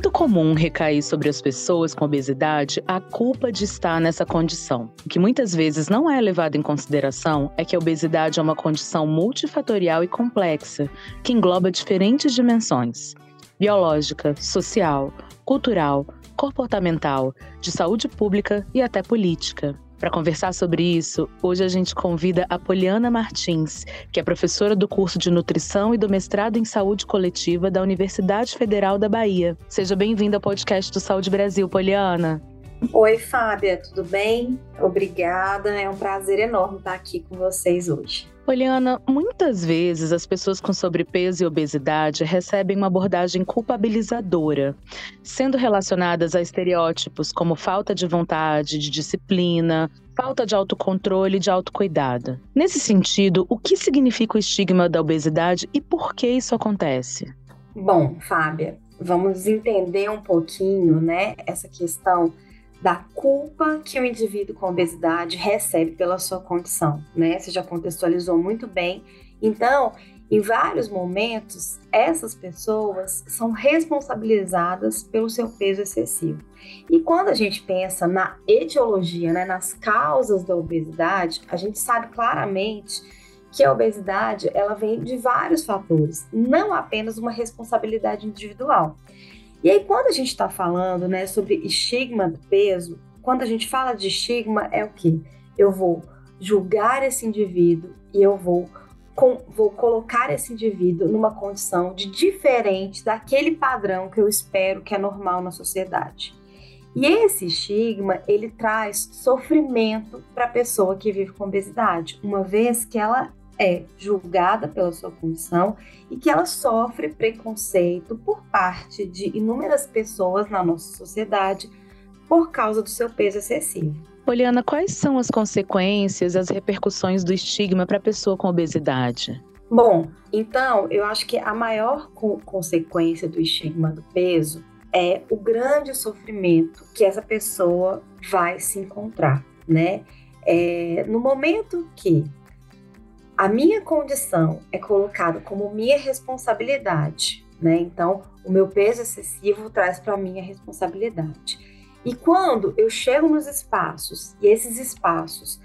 Muito comum recair sobre as pessoas com obesidade a culpa de estar nessa condição. O que muitas vezes não é levado em consideração é que a obesidade é uma condição multifatorial e complexa, que engloba diferentes dimensões: biológica, social, cultural, comportamental, de saúde pública e até política. Para conversar sobre isso, hoje a gente convida a Poliana Martins, que é professora do curso de Nutrição e do mestrado em Saúde Coletiva da Universidade Federal da Bahia. Seja bem-vinda ao podcast do Saúde Brasil, Poliana. Oi, Fábia, tudo bem? Obrigada, é um prazer enorme estar aqui com vocês hoje. Poliana, muitas vezes as pessoas com sobrepeso e obesidade recebem uma abordagem culpabilizadora, sendo relacionadas a estereótipos como falta de vontade, de disciplina, falta de autocontrole e de autocuidado. Nesse sentido, o que significa o estigma da obesidade e por que isso acontece? Bom, Fábia, vamos entender um pouquinho, né, essa questão da culpa que o indivíduo com obesidade recebe pela sua condição, né? Você já contextualizou muito bem. Então, em vários momentos, essas pessoas são responsabilizadas pelo seu peso excessivo. E quando a gente pensa na etiologia, né, nas causas da obesidade, a gente sabe claramente que a obesidade ela vem de vários fatores, não apenas uma responsabilidade individual. E aí, quando a gente está falando né, sobre estigma do peso, quando a gente fala de estigma, é o que? Eu vou julgar esse indivíduo e eu vou, com, vou colocar esse indivíduo numa condição de diferente daquele padrão que eu espero que é normal na sociedade. E esse estigma, ele traz sofrimento para a pessoa que vive com obesidade, uma vez que ela é julgada pela sua condição e que ela sofre preconceito por parte de inúmeras pessoas na nossa sociedade por causa do seu peso excessivo. Poliana, quais são as consequências, as repercussões do estigma para a pessoa com obesidade? Bom, então eu acho que a maior co consequência do estigma do peso é o grande sofrimento que essa pessoa vai se encontrar, né? É, no momento que a minha condição é colocada como minha responsabilidade, né? Então, o meu peso excessivo traz para mim a responsabilidade. E quando eu chego nos espaços e esses espaços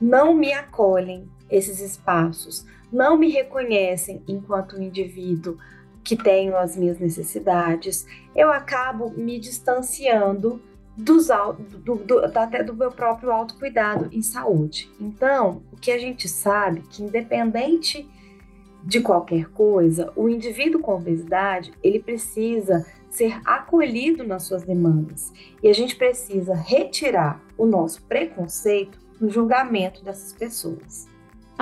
não me acolhem, esses espaços não me reconhecem enquanto um indivíduo que tenho as minhas necessidades, eu acabo me distanciando dos, do, do, até do meu próprio autocuidado em saúde. Então, o que a gente sabe que independente de qualquer coisa, o indivíduo com obesidade, ele precisa ser acolhido nas suas demandas. E a gente precisa retirar o nosso preconceito no julgamento dessas pessoas.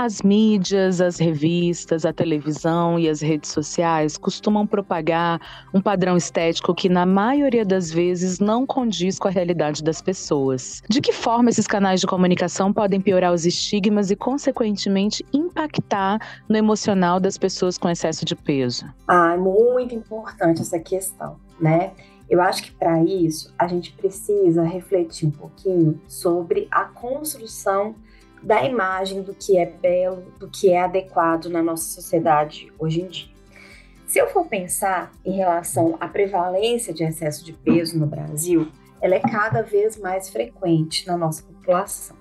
As mídias, as revistas, a televisão e as redes sociais costumam propagar um padrão estético que, na maioria das vezes, não condiz com a realidade das pessoas. De que forma esses canais de comunicação podem piorar os estigmas e, consequentemente, impactar no emocional das pessoas com excesso de peso? Ah, é muito importante essa questão, né? Eu acho que para isso a gente precisa refletir um pouquinho sobre a construção da imagem do que é belo, do que é adequado na nossa sociedade hoje em dia. Se eu for pensar em relação à prevalência de excesso de peso no Brasil, ela é cada vez mais frequente na nossa população.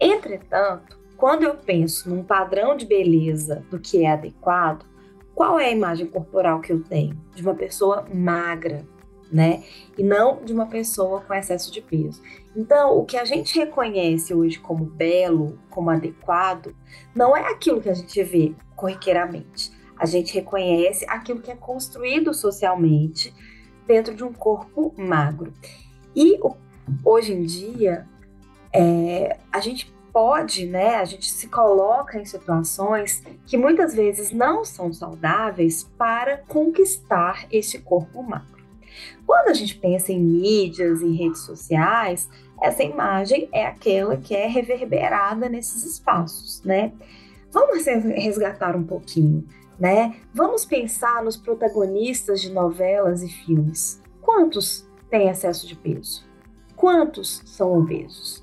Entretanto, quando eu penso num padrão de beleza do que é adequado, qual é a imagem corporal que eu tenho? De uma pessoa magra, né? E não de uma pessoa com excesso de peso. Então, o que a gente reconhece hoje como belo, como adequado, não é aquilo que a gente vê corriqueiramente. A gente reconhece aquilo que é construído socialmente dentro de um corpo magro. E hoje em dia, é, a gente pode, né, a gente se coloca em situações que muitas vezes não são saudáveis para conquistar esse corpo magro. Quando a gente pensa em mídias, em redes sociais, essa imagem é aquela que é reverberada nesses espaços, né? Vamos resgatar um pouquinho, né? Vamos pensar nos protagonistas de novelas e filmes. Quantos têm excesso de peso? Quantos são obesos?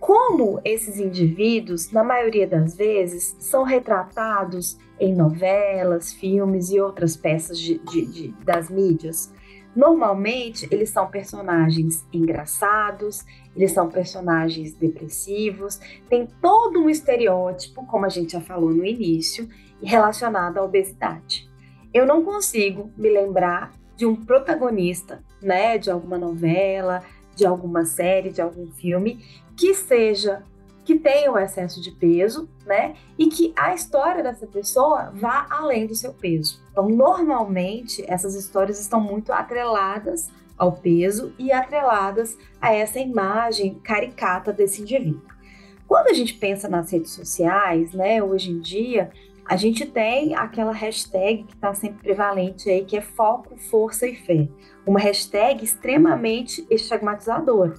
Como esses indivíduos, na maioria das vezes, são retratados em novelas, filmes e outras peças de, de, de, das mídias? Normalmente, eles são personagens engraçados, eles são personagens depressivos, tem todo um estereótipo, como a gente já falou no início, relacionado à obesidade. Eu não consigo me lembrar de um protagonista, né, de alguma novela, de alguma série, de algum filme que seja que tenha o excesso de peso, né? E que a história dessa pessoa vá além do seu peso. Então, normalmente, essas histórias estão muito atreladas ao peso e atreladas a essa imagem caricata desse indivíduo. Quando a gente pensa nas redes sociais, né, hoje em dia, a gente tem aquela hashtag que está sempre prevalente aí, que é foco, força e fé. Uma hashtag extremamente estigmatizadora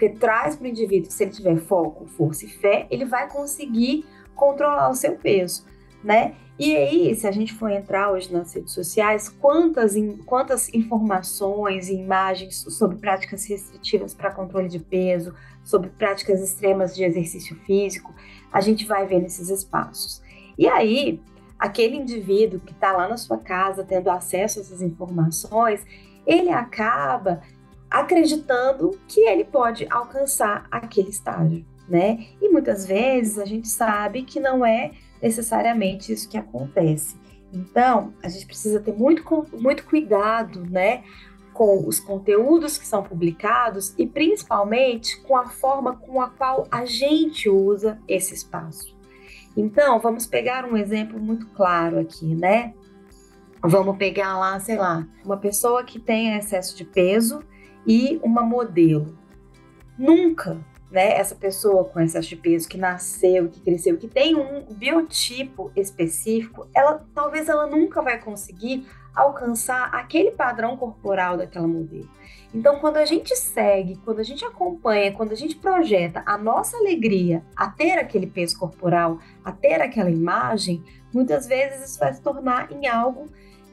porque traz para o indivíduo que se ele tiver foco, força e fé, ele vai conseguir controlar o seu peso, né? E aí, se a gente for entrar hoje nas redes sociais, quantas, quantas informações e imagens sobre práticas restritivas para controle de peso, sobre práticas extremas de exercício físico, a gente vai ver nesses espaços. E aí, aquele indivíduo que está lá na sua casa tendo acesso a essas informações, ele acaba acreditando que ele pode alcançar aquele estágio, né? E muitas vezes a gente sabe que não é necessariamente isso que acontece. Então, a gente precisa ter muito, muito cuidado, né? Com os conteúdos que são publicados e principalmente com a forma com a qual a gente usa esse espaço. Então, vamos pegar um exemplo muito claro aqui, né? Vamos pegar lá, sei lá, uma pessoa que tem excesso de peso e uma modelo. Nunca, né, essa pessoa com excesso de peso que nasceu, que cresceu, que tem um biotipo específico, ela talvez ela nunca vai conseguir alcançar aquele padrão corporal daquela modelo. Então, quando a gente segue, quando a gente acompanha, quando a gente projeta a nossa alegria a ter aquele peso corporal, a ter aquela imagem, muitas vezes isso vai se tornar em algo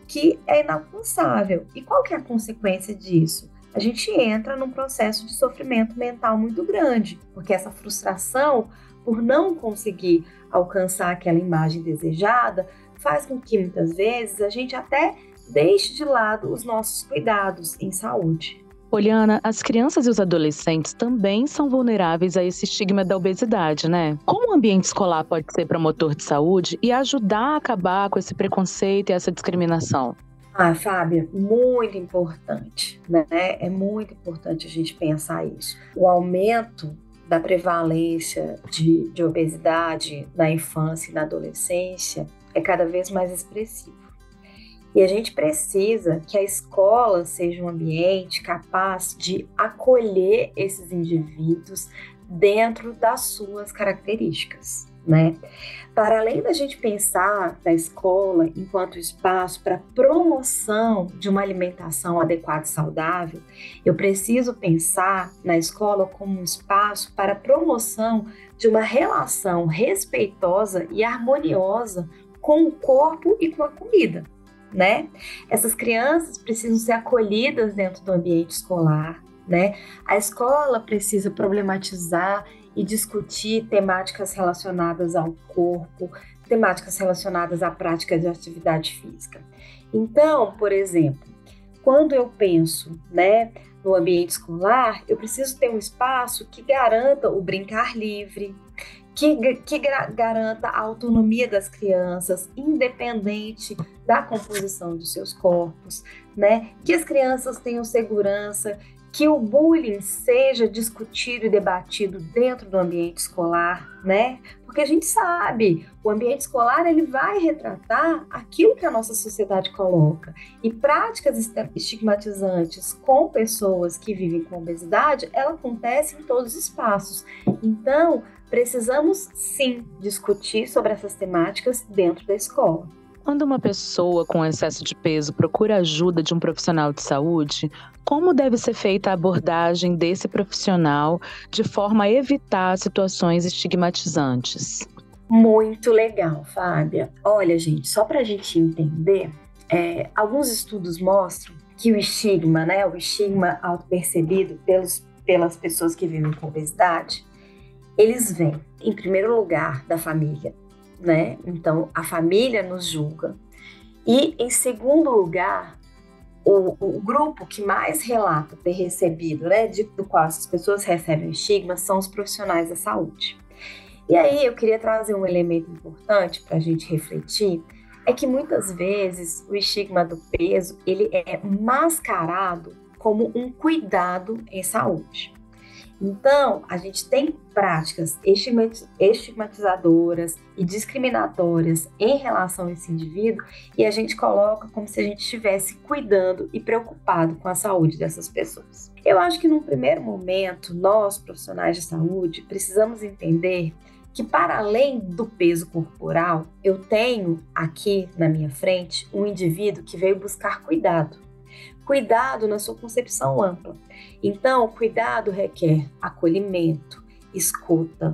que é inalcançável. E qual que é a consequência disso? A gente entra num processo de sofrimento mental muito grande, porque essa frustração por não conseguir alcançar aquela imagem desejada faz com que muitas vezes a gente até deixe de lado os nossos cuidados em saúde. Poliana, as crianças e os adolescentes também são vulneráveis a esse estigma da obesidade, né? Como o ambiente escolar pode ser promotor de saúde e ajudar a acabar com esse preconceito e essa discriminação? Ah, Fábia, muito importante, né? É muito importante a gente pensar isso. O aumento da prevalência de, de obesidade na infância e na adolescência é cada vez mais expressivo. E a gente precisa que a escola seja um ambiente capaz de acolher esses indivíduos dentro das suas características né? Para além da gente pensar na escola enquanto espaço para promoção de uma alimentação adequada e saudável, eu preciso pensar na escola como um espaço para promoção de uma relação respeitosa e harmoniosa com o corpo e com a comida, né? Essas crianças precisam ser acolhidas dentro do ambiente escolar, né? A escola precisa problematizar e discutir temáticas relacionadas ao corpo, temáticas relacionadas à prática de atividade física. Então, por exemplo, quando eu penso, né, no ambiente escolar, eu preciso ter um espaço que garanta o brincar livre, que, que garanta a autonomia das crianças, independente da composição dos seus corpos, né? Que as crianças tenham segurança, que o bullying seja discutido e debatido dentro do ambiente escolar, né? Porque a gente sabe, o ambiente escolar ele vai retratar aquilo que a nossa sociedade coloca. E práticas estigmatizantes com pessoas que vivem com obesidade, ela acontece em todos os espaços. Então, precisamos sim discutir sobre essas temáticas dentro da escola. Quando uma pessoa com excesso de peso procura ajuda de um profissional de saúde, como deve ser feita a abordagem desse profissional de forma a evitar situações estigmatizantes? Muito legal, Fábia. Olha, gente, só para a gente entender, é, alguns estudos mostram que o estigma, né, o estigma autopercebido pelos, pelas pessoas que vivem com obesidade, eles vêm, em primeiro lugar, da família, né? Então, a família nos julga. E, em segundo lugar, o, o grupo que mais relata ter recebido, né, de, do qual essas pessoas recebem estigma, são os profissionais da saúde. E aí eu queria trazer um elemento importante para a gente refletir, é que muitas vezes o estigma do peso ele é mascarado como um cuidado em saúde. Então, a gente tem práticas estigmatizadoras e discriminatórias em relação a esse indivíduo e a gente coloca como se a gente estivesse cuidando e preocupado com a saúde dessas pessoas. Eu acho que num primeiro momento, nós, profissionais de saúde, precisamos entender que para além do peso corporal, eu tenho aqui na minha frente um indivíduo que veio buscar cuidado cuidado na sua concepção ampla. Então, cuidado requer acolhimento, escuta,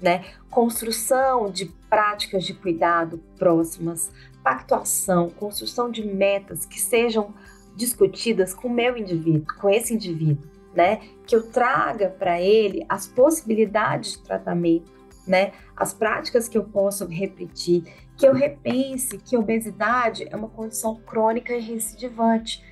né? construção de práticas de cuidado próximas, pactuação, construção de metas que sejam discutidas com o meu indivíduo, com esse indivíduo, né? Que eu traga para ele as possibilidades de tratamento, né? As práticas que eu posso repetir, que eu repense que obesidade é uma condição crônica e recidivante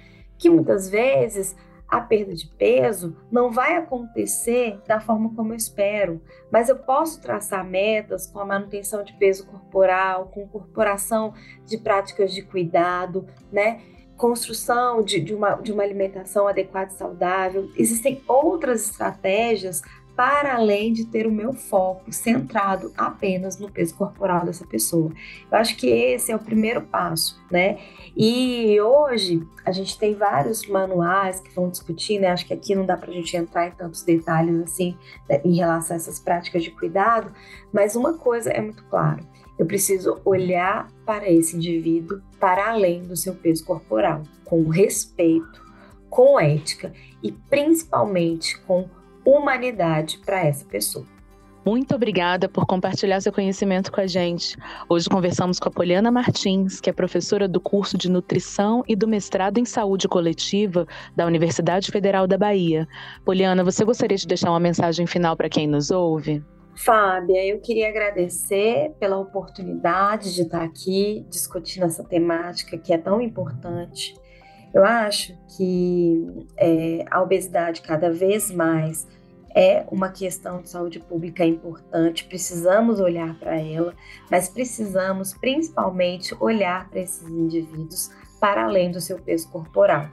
que muitas vezes a perda de peso não vai acontecer da forma como eu espero, mas eu posso traçar metas com a manutenção de peso corporal, com incorporação de práticas de cuidado, né? Construção de, de, uma, de uma alimentação adequada e saudável. Existem outras estratégias para além de ter o meu foco centrado apenas no peso corporal dessa pessoa. Eu acho que esse é o primeiro passo, né? E hoje a gente tem vários manuais que vão discutir, né? Acho que aqui não dá para a gente entrar em tantos detalhes assim né, em relação a essas práticas de cuidado, mas uma coisa é muito clara: eu preciso olhar para esse indivíduo para além do seu peso corporal, com respeito, com ética e principalmente com humanidade para essa pessoa. Muito obrigada por compartilhar seu conhecimento com a gente. Hoje conversamos com a Poliana Martins, que é professora do curso de Nutrição e do mestrado em Saúde Coletiva da Universidade Federal da Bahia. Poliana, você gostaria de deixar uma mensagem final para quem nos ouve? Fábia, eu queria agradecer pela oportunidade de estar aqui discutindo essa temática que é tão importante eu acho que é, a obesidade cada vez mais é uma questão de saúde pública importante, precisamos olhar para ela, mas precisamos principalmente olhar para esses indivíduos para além do seu peso corporal.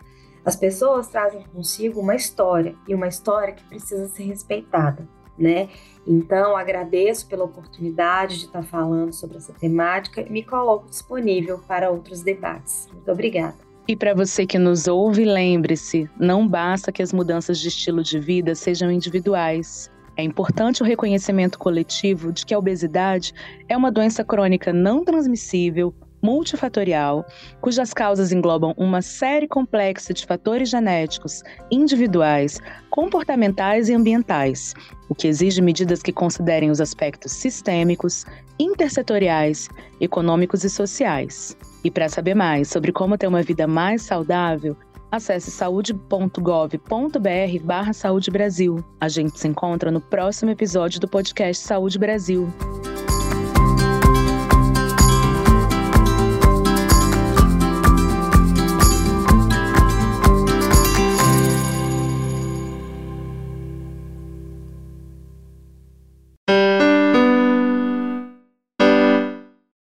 As pessoas trazem consigo uma história e uma história que precisa ser respeitada, né? Então, agradeço pela oportunidade de estar falando sobre essa temática e me coloco disponível para outros debates. Muito obrigada. E para você que nos ouve, lembre-se: não basta que as mudanças de estilo de vida sejam individuais. É importante o reconhecimento coletivo de que a obesidade é uma doença crônica não transmissível, multifatorial, cujas causas englobam uma série complexa de fatores genéticos, individuais, comportamentais e ambientais, o que exige medidas que considerem os aspectos sistêmicos, intersetoriais, econômicos e sociais. E para saber mais sobre como ter uma vida mais saudável, acesse saúde.gov.br barra Saúde Brasil. A gente se encontra no próximo episódio do podcast Saúde Brasil.